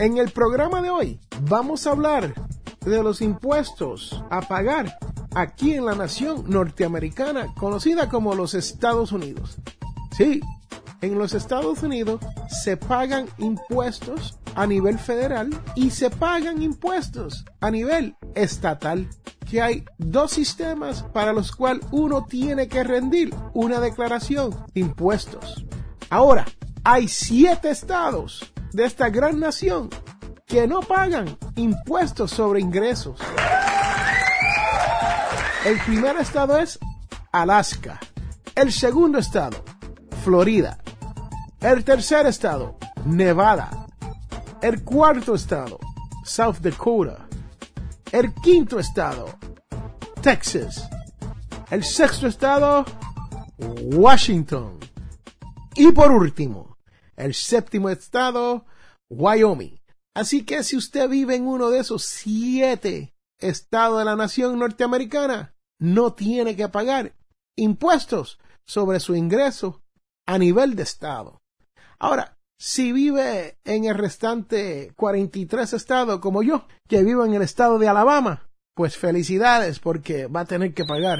En el programa de hoy vamos a hablar de los impuestos a pagar aquí en la nación norteamericana conocida como los Estados Unidos. Sí, en los Estados Unidos se pagan impuestos a nivel federal y se pagan impuestos a nivel estatal. Que hay dos sistemas para los cuales uno tiene que rendir una declaración de impuestos. Ahora, hay siete estados de esta gran nación que no pagan impuestos sobre ingresos. El primer estado es Alaska. El segundo estado, Florida. El tercer estado, Nevada. El cuarto estado, South Dakota. El quinto estado, Texas. El sexto estado, Washington. Y por último, el séptimo estado, Wyoming. Así que si usted vive en uno de esos siete estados de la nación norteamericana, no tiene que pagar impuestos sobre su ingreso a nivel de estado. Ahora, si vive en el restante 43 estados como yo, que vivo en el estado de Alabama, pues felicidades porque va a tener que pagar.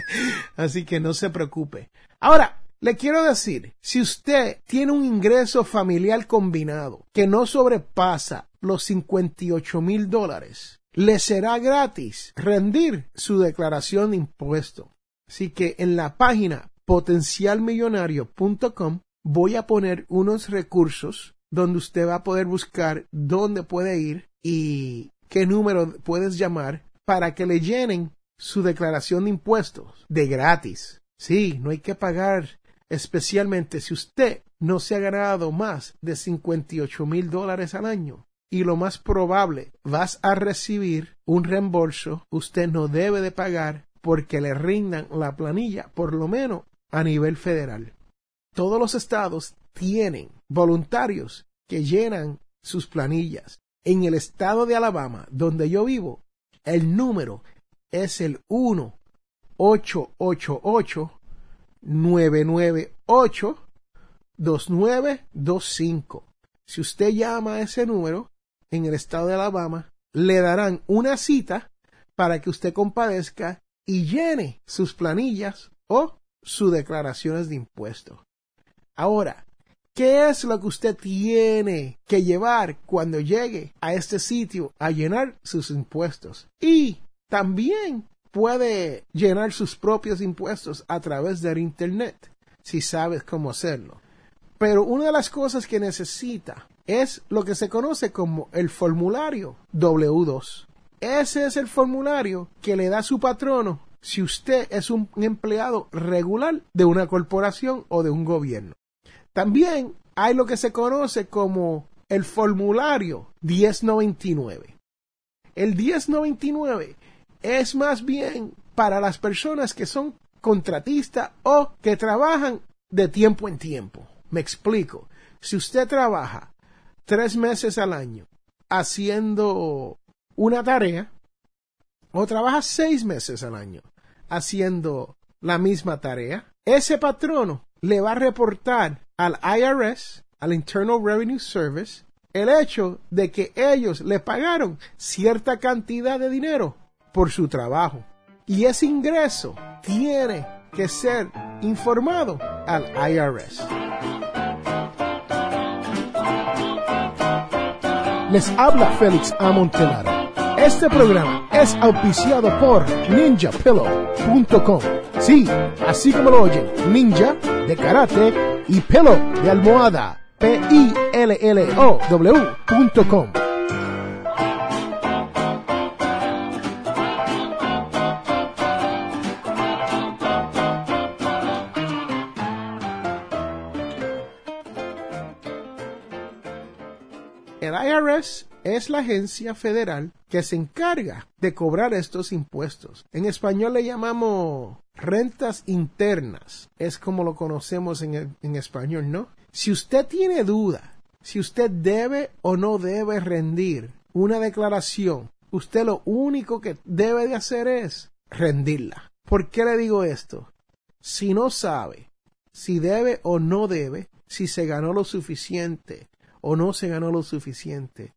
Así que no se preocupe. Ahora, le quiero decir, si usted tiene un ingreso familiar combinado que no sobrepasa los 58 mil dólares, le será gratis rendir su declaración de impuesto. Así que en la página potencialmillonario.com voy a poner unos recursos donde usted va a poder buscar dónde puede ir y qué número puedes llamar para que le llenen su declaración de impuestos de gratis. Sí, no hay que pagar especialmente si usted no se ha ganado más de 58 mil dólares al año. Y lo más probable, vas a recibir un reembolso, usted no debe de pagar porque le rindan la planilla, por lo menos a nivel federal. Todos los estados tienen voluntarios que llenan sus planillas. En el estado de Alabama, donde yo vivo, el número es el 1 888 998 2925. Si usted llama a ese número en el estado de Alabama, le darán una cita para que usted compadezca y llene sus planillas o sus declaraciones de impuestos. Ahora, ¿qué es lo que usted tiene que llevar cuando llegue a este sitio a llenar sus impuestos? Y también puede llenar sus propios impuestos a través del Internet, si sabes cómo hacerlo. Pero una de las cosas que necesita es lo que se conoce como el formulario W2. Ese es el formulario que le da su patrono si usted es un empleado regular de una corporación o de un gobierno. También hay lo que se conoce como el formulario 1099. El 1099 es más bien para las personas que son contratistas o que trabajan de tiempo en tiempo. Me explico. Si usted trabaja tres meses al año haciendo una tarea, o trabaja seis meses al año haciendo la misma tarea, ese patrono le va a reportar al IRS, al Internal Revenue Service, el hecho de que ellos le pagaron cierta cantidad de dinero por su trabajo. Y ese ingreso tiene que ser informado al IRS. Les habla Félix Amontelaro. Este programa es auspiciado por ninjapillow.com. Sí, así como lo oyen, ninja de karate y pillow de almohada. P-I-L-L-O-W.com. IRS es la agencia federal que se encarga de cobrar estos impuestos. En español le llamamos rentas internas. Es como lo conocemos en, en español, ¿no? Si usted tiene duda si usted debe o no debe rendir una declaración, usted lo único que debe de hacer es rendirla. ¿Por qué le digo esto? Si no sabe si debe o no debe, si se ganó lo suficiente o no se ganó lo suficiente,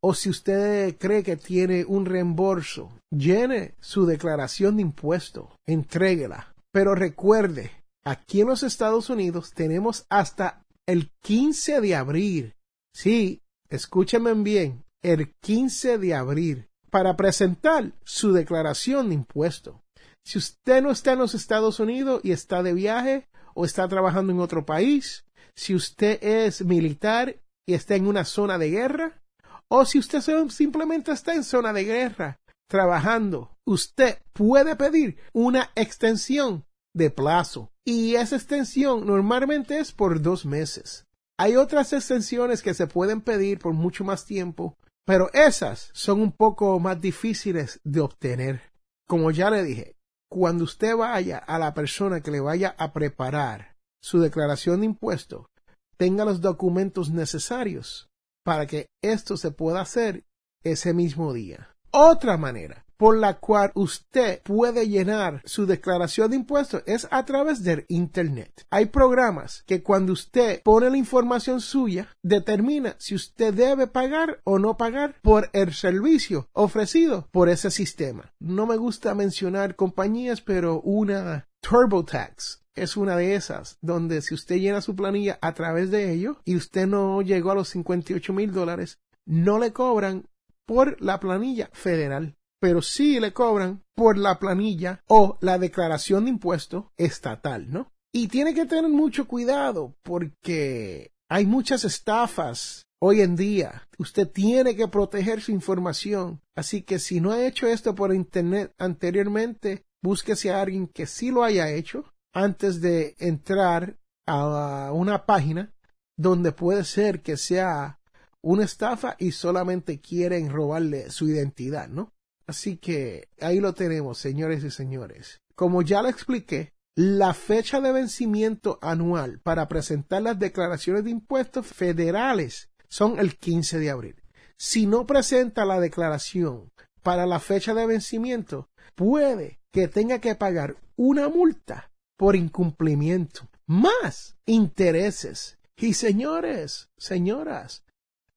o si usted cree que tiene un reembolso, llene su declaración de impuesto, entréguela. Pero recuerde, aquí en los Estados Unidos tenemos hasta el 15 de abril. Sí, escúchenme bien, el 15 de abril para presentar su declaración de impuesto. Si usted no está en los Estados Unidos y está de viaje o está trabajando en otro país, si usted es militar y está en una zona de guerra, o si usted simplemente está en zona de guerra trabajando, usted puede pedir una extensión de plazo y esa extensión normalmente es por dos meses. Hay otras extensiones que se pueden pedir por mucho más tiempo, pero esas son un poco más difíciles de obtener. Como ya le dije, cuando usted vaya a la persona que le vaya a preparar su declaración de impuesto, tenga los documentos necesarios para que esto se pueda hacer ese mismo día. Otra manera por la cual usted puede llenar su declaración de impuestos es a través del Internet. Hay programas que cuando usted pone la información suya, determina si usted debe pagar o no pagar por el servicio ofrecido por ese sistema. No me gusta mencionar compañías, pero una TurboTax es una de esas, donde si usted llena su planilla a través de ello y usted no llegó a los 58 mil dólares, no le cobran por la planilla federal pero sí le cobran por la planilla o la declaración de impuesto estatal, ¿no? Y tiene que tener mucho cuidado porque hay muchas estafas hoy en día. Usted tiene que proteger su información. Así que si no ha hecho esto por internet anteriormente, búsquese a alguien que sí lo haya hecho antes de entrar a una página donde puede ser que sea una estafa y solamente quieren robarle su identidad, ¿no? Así que ahí lo tenemos, señores y señores. Como ya lo expliqué, la fecha de vencimiento anual para presentar las declaraciones de impuestos federales son el 15 de abril. Si no presenta la declaración para la fecha de vencimiento, puede que tenga que pagar una multa por incumplimiento, más intereses. Y señores, señoras,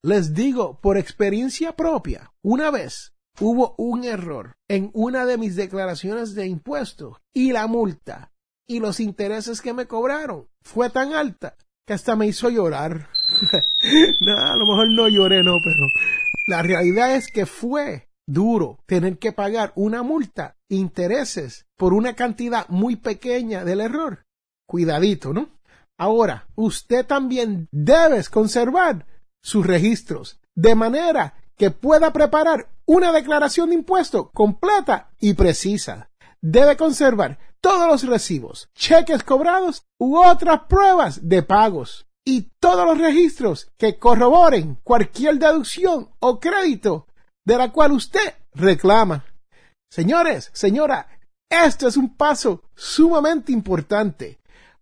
les digo por experiencia propia, una vez hubo un error en una de mis declaraciones de impuestos y la multa y los intereses que me cobraron fue tan alta que hasta me hizo llorar. no, a lo mejor no lloré, no, pero la realidad es que fue duro tener que pagar una multa, intereses por una cantidad muy pequeña del error. Cuidadito, ¿no? Ahora, usted también debe conservar sus registros de manera que pueda preparar una declaración de impuesto completa y precisa. Debe conservar todos los recibos, cheques cobrados u otras pruebas de pagos y todos los registros que corroboren cualquier deducción o crédito de la cual usted reclama. Señores, señora, esto es un paso sumamente importante.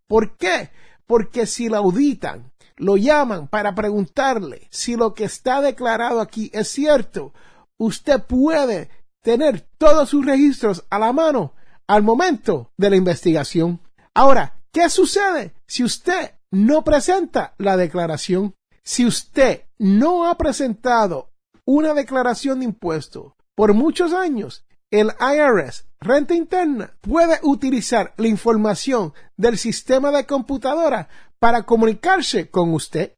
¿Por qué? Porque si la auditan lo llaman para preguntarle si lo que está declarado aquí es cierto, usted puede tener todos sus registros a la mano al momento de la investigación. Ahora, ¿qué sucede si usted no presenta la declaración? Si usted no ha presentado una declaración de impuesto por muchos años, el IRS, renta interna, puede utilizar la información del sistema de computadora para comunicarse con usted.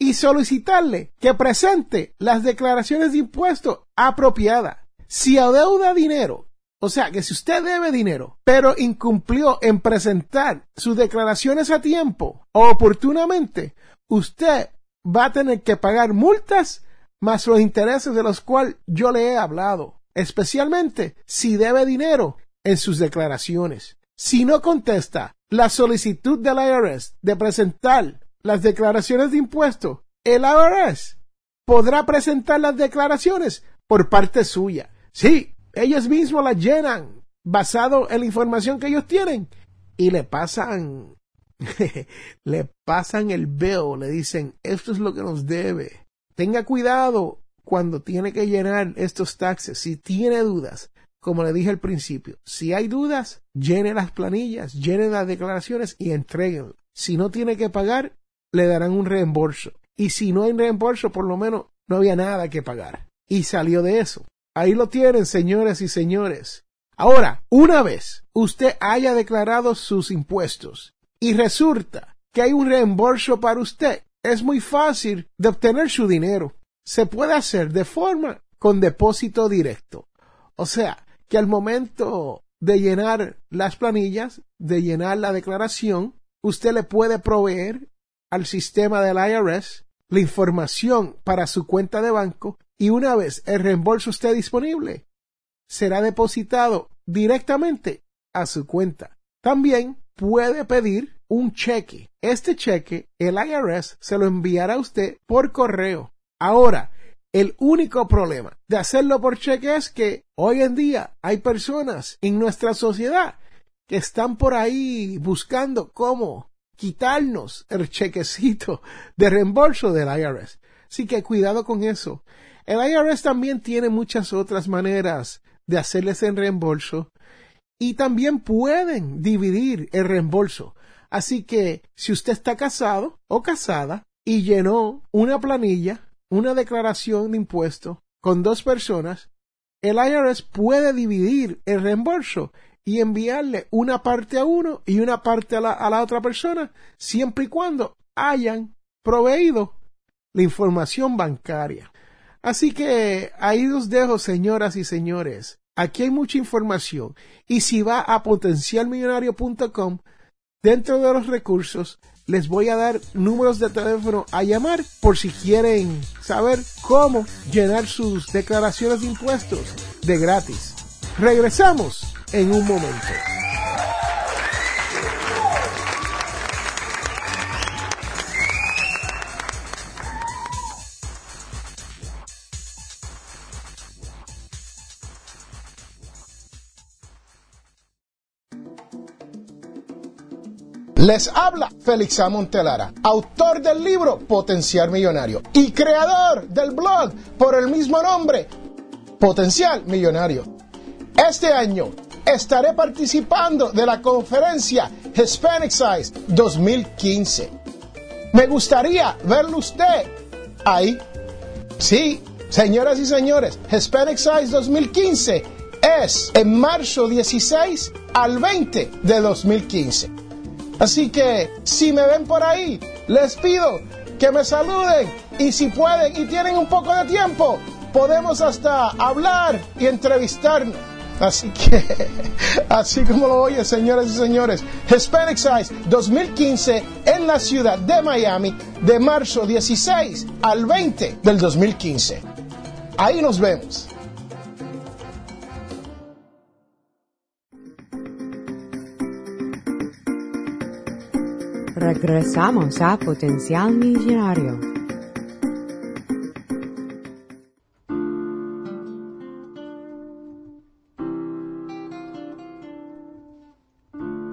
y solicitarle que presente las declaraciones de impuestos apropiadas. Si adeuda dinero, o sea que si usted debe dinero, pero incumplió en presentar sus declaraciones a tiempo o oportunamente, usted va a tener que pagar multas más los intereses de los cuales yo le he hablado, especialmente si debe dinero en sus declaraciones. Si no contesta la solicitud del IRS de presentar las declaraciones de impuestos, el IRS podrá presentar las declaraciones por parte suya. Sí, ellos mismos las llenan basado en la información que ellos tienen y le pasan le pasan el bill, le dicen, esto es lo que nos debe. Tenga cuidado cuando tiene que llenar estos taxes. Si tiene dudas, como le dije al principio, si hay dudas, llene las planillas, llene las declaraciones y entreguen. Si no tiene que pagar, le darán un reembolso. Y si no hay reembolso, por lo menos no había nada que pagar. Y salió de eso. Ahí lo tienen, señores y señores. Ahora, una vez usted haya declarado sus impuestos y resulta que hay un reembolso para usted, es muy fácil de obtener su dinero. Se puede hacer de forma con depósito directo. O sea, que al momento de llenar las planillas, de llenar la declaración, usted le puede proveer al sistema del IRS la información para su cuenta de banco y una vez el reembolso esté disponible, será depositado directamente a su cuenta. También puede pedir un cheque. Este cheque el IRS se lo enviará a usted por correo. Ahora, el único problema de hacerlo por cheque es que hoy en día hay personas en nuestra sociedad que están por ahí buscando cómo quitarnos el chequecito de reembolso del IRS. Así que cuidado con eso. El IRS también tiene muchas otras maneras de hacerles el reembolso y también pueden dividir el reembolso. Así que si usted está casado o casada y llenó una planilla, una declaración de impuesto con dos personas, el IRS puede dividir el reembolso y enviarle una parte a uno y una parte a la, a la otra persona, siempre y cuando hayan proveído la información bancaria. Así que ahí os dejo, señoras y señores. Aquí hay mucha información y si va a potencialmillonario.com, dentro de los recursos, les voy a dar números de teléfono a llamar por si quieren saber cómo llenar sus declaraciones de impuestos de gratis. Regresamos en un momento. Les habla Félix. Montelara, autor del libro Potencial Millonario y creador del blog por el mismo nombre, Potencial Millonario. Este año estaré participando de la conferencia Hispanic Size 2015. Me gustaría verlo usted ahí. Sí, señoras y señores, Hispanic Size 2015 es en marzo 16 al 20 de 2015. Así que si me ven por ahí, les pido que me saluden y si pueden y tienen un poco de tiempo, podemos hasta hablar y entrevistarnos. Así que, así como lo oye, señores y señores, Hispanic Size 2015 en la ciudad de Miami de marzo 16 al 20 del 2015. Ahí nos vemos. Regresamos a Potencial Millonario.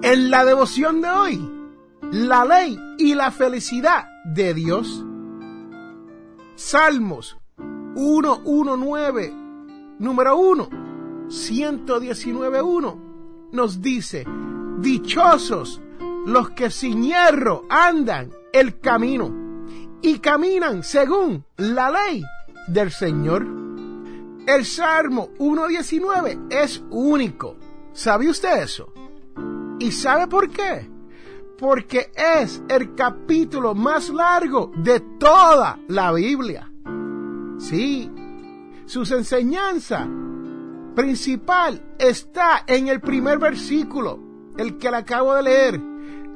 En la devoción de hoy, la ley y la felicidad de Dios. Salmos 119, número 1, 119.1, nos dice, dichosos los que sin hierro andan el camino y caminan según la ley del Señor. El Salmo 1.19 es único. ¿Sabe usted eso? ¿Y sabe por qué? porque es el capítulo más largo de toda la Biblia. Sí, sus enseñanzas principal está en el primer versículo, el que le acabo de leer.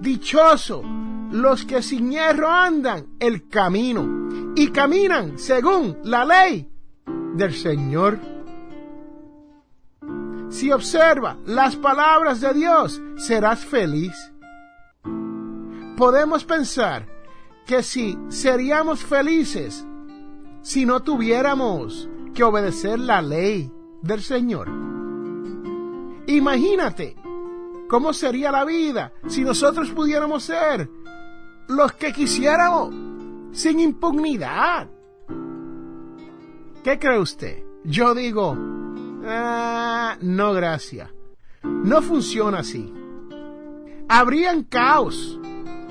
Dichoso los que sin hierro andan el camino y caminan según la ley del Señor. Si observa las palabras de Dios, serás feliz. Podemos pensar que si seríamos felices si no tuviéramos que obedecer la ley del Señor. Imagínate cómo sería la vida si nosotros pudiéramos ser los que quisiéramos sin impunidad. ¿Qué cree usted? Yo digo, ah, no gracias. No funciona así. Habrían caos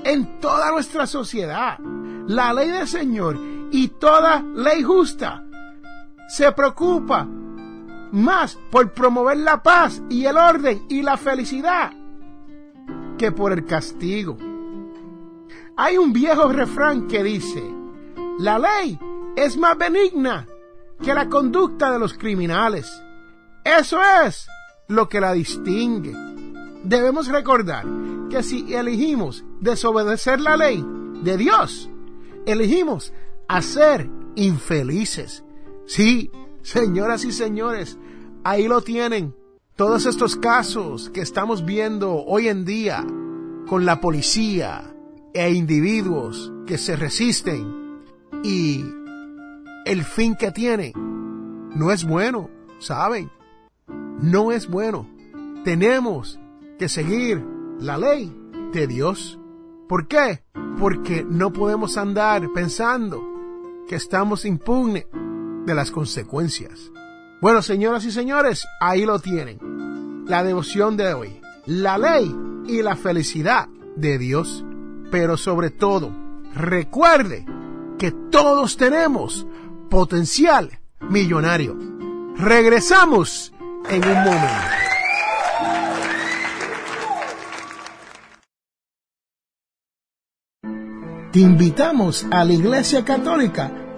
en toda nuestra sociedad. La ley del Señor y toda ley justa se preocupa más por promover la paz y el orden y la felicidad que por el castigo. Hay un viejo refrán que dice, la ley es más benigna que la conducta de los criminales. Eso es lo que la distingue. Debemos recordar que si elegimos desobedecer la ley de Dios, elegimos a ser infelices. Sí, señoras y señores, ahí lo tienen. Todos estos casos que estamos viendo hoy en día con la policía e individuos que se resisten y el fin que tienen no es bueno, ¿saben? No es bueno. Tenemos que seguir la ley de Dios. ¿Por qué? Porque no podemos andar pensando que estamos impugnes de las consecuencias. Bueno, señoras y señores, ahí lo tienen. La devoción de hoy. La ley y la felicidad de Dios. Pero sobre todo, recuerde que todos tenemos potencial millonario. Regresamos en un momento. Te invitamos a la Iglesia Católica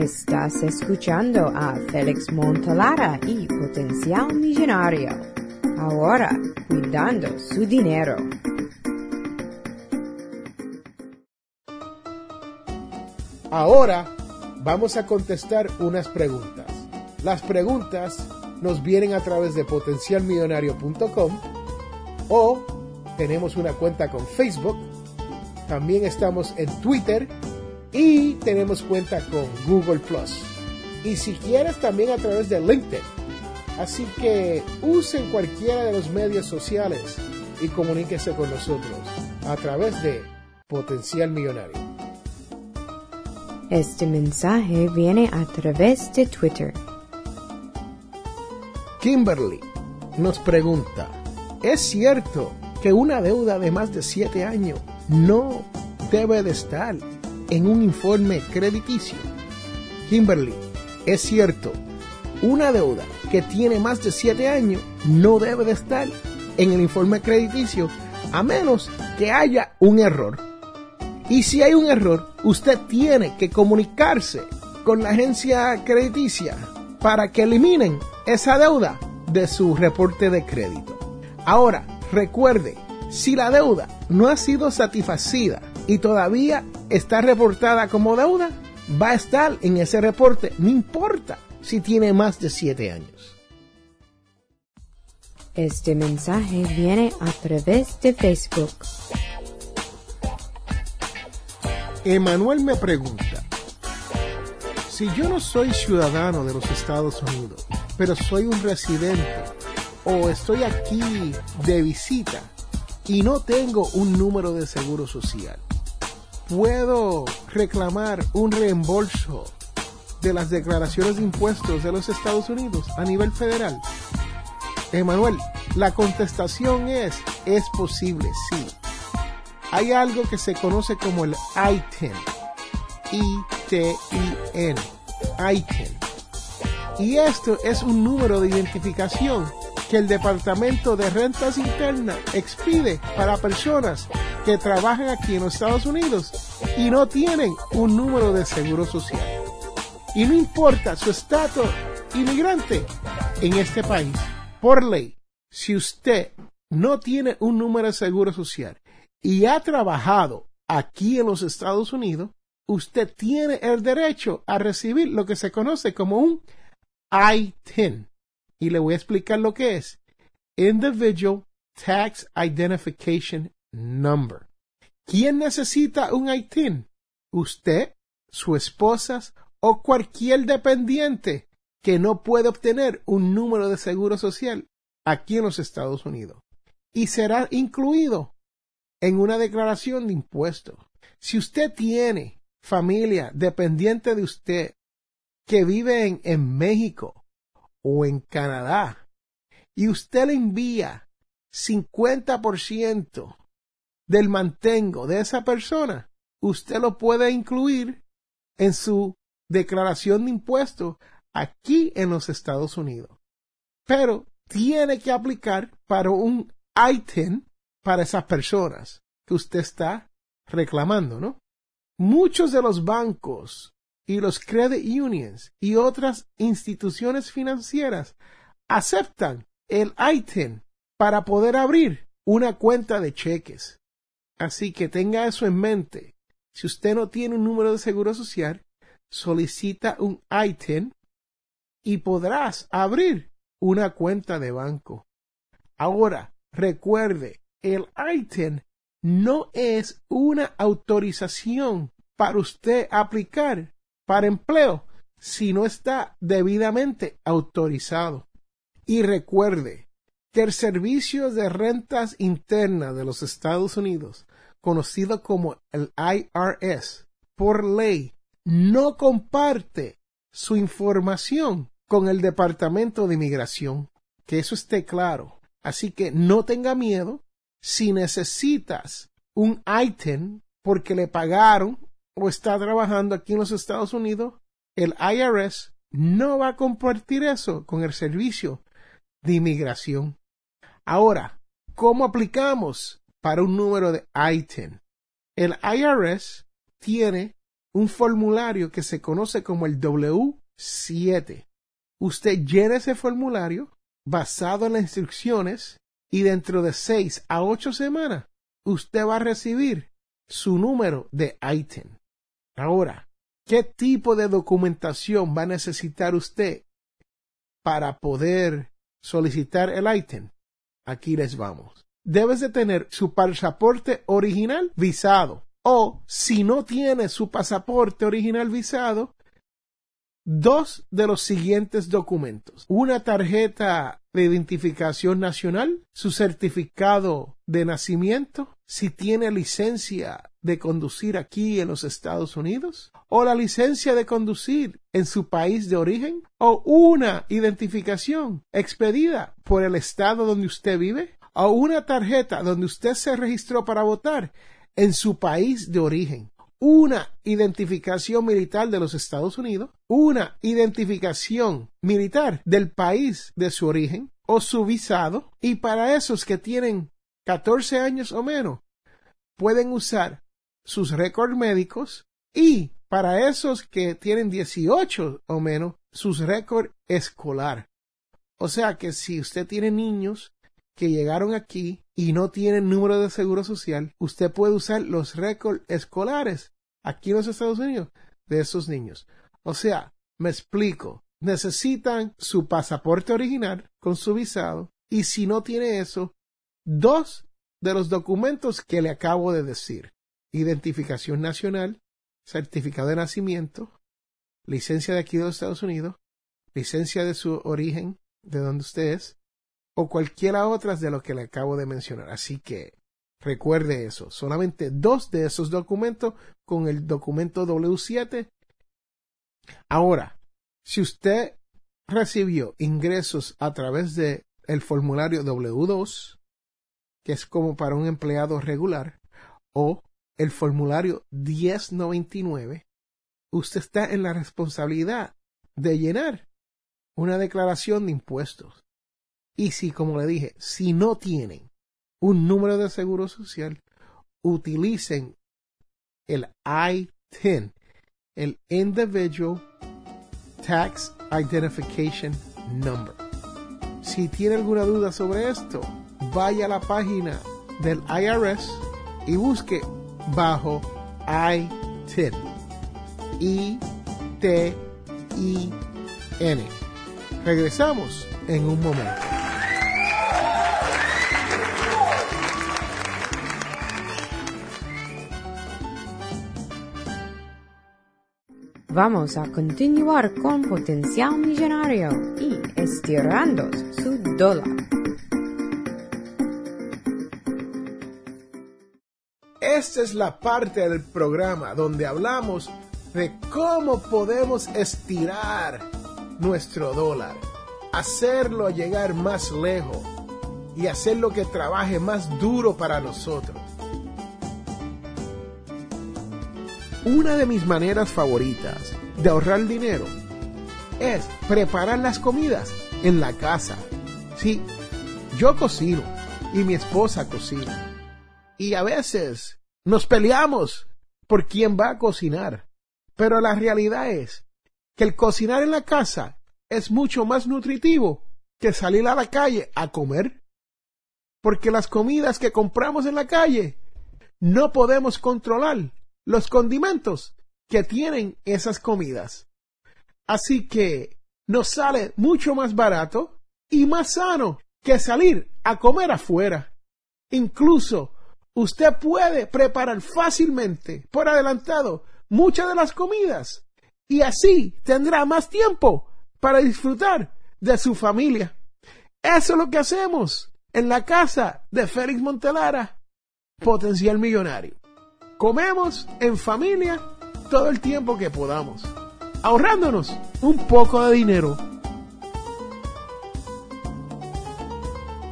Estás escuchando a Félix Montalara y Potencial Millonario. Ahora, cuidando su dinero. Ahora vamos a contestar unas preguntas. Las preguntas nos vienen a través de potencialmillonario.com o tenemos una cuenta con Facebook. También estamos en Twitter y tenemos cuenta con Google Plus. Y si quieres también a través de LinkedIn. Así que usen cualquiera de los medios sociales y comuníquese con nosotros a través de Potencial Millonario. Este mensaje viene a través de Twitter. Kimberly nos pregunta, ¿es cierto que una deuda de más de 7 años no debe de estar en un informe crediticio? Kimberly, es cierto, una deuda que tiene más de 7 años no debe de estar en el informe crediticio a menos que haya un error. Y si hay un error, usted tiene que comunicarse con la agencia crediticia para que eliminen esa deuda de su reporte de crédito. Ahora, recuerde, si la deuda no ha sido satisfacida y todavía está reportada como deuda, va a estar en ese reporte, no importa si tiene más de 7 años. Este mensaje viene a través de Facebook. Emanuel me pregunta, si yo no soy ciudadano de los Estados Unidos, pero soy un residente o estoy aquí de visita y no tengo un número de seguro social, puedo reclamar un reembolso de las declaraciones de impuestos de los Estados Unidos a nivel federal? Emanuel, la contestación es, es posible, sí. Hay algo que se conoce como el ITIN, I-T-I-N, ITIN. Y esto es un número de identificación que el Departamento de Rentas Internas expide para personas que trabajan aquí en los Estados Unidos y no tienen un número de seguro social. Y no importa su estatus inmigrante en este país, por ley, si usted no tiene un número de seguro social y ha trabajado aquí en los Estados Unidos, usted tiene el derecho a recibir lo que se conoce como un I-10. Y le voy a explicar lo que es. Individual Tax Identification Number. ¿Quién necesita un ITIN? Usted, su esposa o cualquier dependiente que no puede obtener un número de seguro social aquí en los Estados Unidos y será incluido en una declaración de impuestos. Si usted tiene familia dependiente de usted que vive en, en México o en Canadá y usted le envía 50% del mantengo de esa persona, usted lo puede incluir en su declaración de impuestos aquí en los Estados Unidos. Pero tiene que aplicar para un ITIN para esas personas que usted está reclamando, ¿no? Muchos de los bancos y los credit unions y otras instituciones financieras aceptan el ITIN para poder abrir una cuenta de cheques. Así que tenga eso en mente. Si usted no tiene un número de seguro social, solicita un ITIN y podrás abrir una cuenta de banco. Ahora, recuerde, el ITIN no es una autorización para usted aplicar para empleo si no está debidamente autorizado. Y recuerde que el Servicio de Rentas Internas de los Estados Unidos, conocido como el IRS, por ley, no comparte su información con el Departamento de Inmigración. Que eso esté claro. Así que no tenga miedo si necesitas un ITIN porque le pagaron o está trabajando aquí en los Estados Unidos, el IRS no va a compartir eso con el servicio de inmigración. Ahora, ¿cómo aplicamos para un número de ITIN? El IRS tiene un formulario que se conoce como el W7. Usted llena ese formulario basado en las instrucciones y dentro de seis a ocho semanas usted va a recibir su número de ITIN. Ahora, ¿qué tipo de documentación va a necesitar usted para poder solicitar el ITIN? Aquí les vamos. Debes de tener su pasaporte original visado o si no tiene su pasaporte original visado, dos de los siguientes documentos. Una tarjeta de identificación nacional, su certificado de nacimiento, si tiene licencia de conducir aquí en los Estados Unidos, o la licencia de conducir en su país de origen, o una identificación expedida por el estado donde usted vive, o una tarjeta donde usted se registró para votar en su país de origen, una identificación militar de los Estados Unidos, una identificación militar del país de su origen o su visado, y para esos que tienen 14 años o menos, pueden usar sus récords médicos y para esos que tienen 18 o menos, sus récords escolar. O sea que si usted tiene niños que llegaron aquí y no tienen número de seguro social, usted puede usar los récords escolares aquí en los Estados Unidos de esos niños. O sea, me explico, necesitan su pasaporte original con su visado y si no tiene eso, dos de los documentos que le acabo de decir. Identificación nacional, certificado de nacimiento, licencia de aquí de los Estados Unidos, licencia de su origen, de donde usted es, o cualquiera otra de lo que le acabo de mencionar. Así que Recuerde eso, solamente dos de esos documentos con el documento W7. Ahora, si usted recibió ingresos a través de el formulario W2, que es como para un empleado regular, o el formulario 1099, usted está en la responsabilidad de llenar una declaración de impuestos. Y si, como le dije, si no tienen un número de seguro social, utilicen el I-10, el Individual Tax Identification Number. Si tiene alguna duda sobre esto, vaya a la página del IRS y busque bajo I-10. I-T-I-N. Regresamos en un momento. Vamos a continuar con Potencial Millonario y estirando su dólar. Esta es la parte del programa donde hablamos de cómo podemos estirar nuestro dólar, hacerlo llegar más lejos y hacerlo que trabaje más duro para nosotros. Una de mis maneras favoritas de ahorrar dinero es preparar las comidas en la casa. Sí, yo cocino y mi esposa cocina. Y a veces nos peleamos por quién va a cocinar. Pero la realidad es que el cocinar en la casa es mucho más nutritivo que salir a la calle a comer. Porque las comidas que compramos en la calle no podemos controlar los condimentos que tienen esas comidas. Así que nos sale mucho más barato y más sano que salir a comer afuera. Incluso usted puede preparar fácilmente por adelantado muchas de las comidas y así tendrá más tiempo para disfrutar de su familia. Eso es lo que hacemos en la casa de Félix Montelara, potencial millonario. Comemos en familia todo el tiempo que podamos, ahorrándonos un poco de dinero.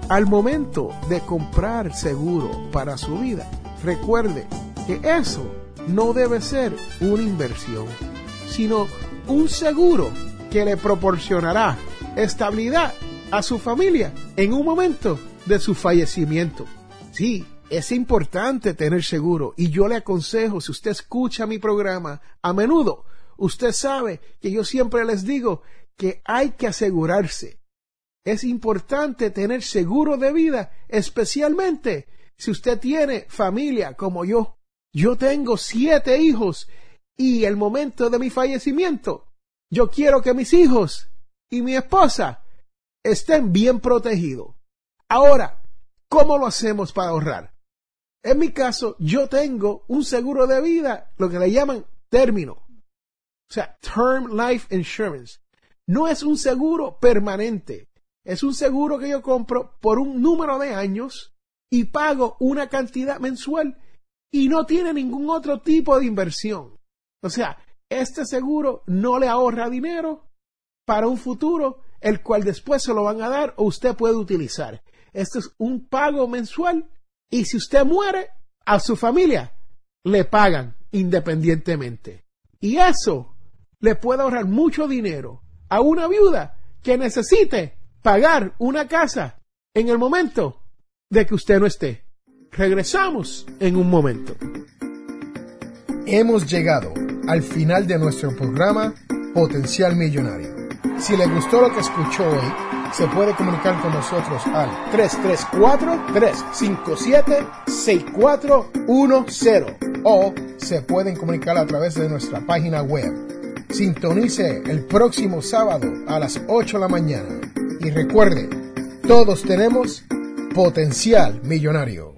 Al momento de comprar seguro para su vida, recuerde que eso no debe ser una inversión, sino un seguro que le proporcionará estabilidad a su familia en un momento de su fallecimiento. Sí, es importante tener seguro y yo le aconsejo, si usted escucha mi programa a menudo, usted sabe que yo siempre les digo que hay que asegurarse. Es importante tener seguro de vida, especialmente si usted tiene familia como yo. Yo tengo siete hijos y el momento de mi fallecimiento, yo quiero que mis hijos y mi esposa estén bien protegidos. Ahora, ¿cómo lo hacemos para ahorrar? En mi caso, yo tengo un seguro de vida, lo que le llaman término. O sea, Term Life Insurance. No es un seguro permanente. Es un seguro que yo compro por un número de años y pago una cantidad mensual y no tiene ningún otro tipo de inversión. O sea, este seguro no le ahorra dinero para un futuro, el cual después se lo van a dar o usted puede utilizar. Esto es un pago mensual y si usted muere, a su familia le pagan independientemente. Y eso le puede ahorrar mucho dinero a una viuda que necesite pagar una casa en el momento de que usted no esté. Regresamos en un momento. Hemos llegado al final de nuestro programa Potencial Millonario. Si le gustó lo que escuchó hoy, se puede comunicar con nosotros al 334-357-6410 o se pueden comunicar a través de nuestra página web. Sintonice el próximo sábado a las 8 de la mañana y recuerde, todos tenemos potencial millonario.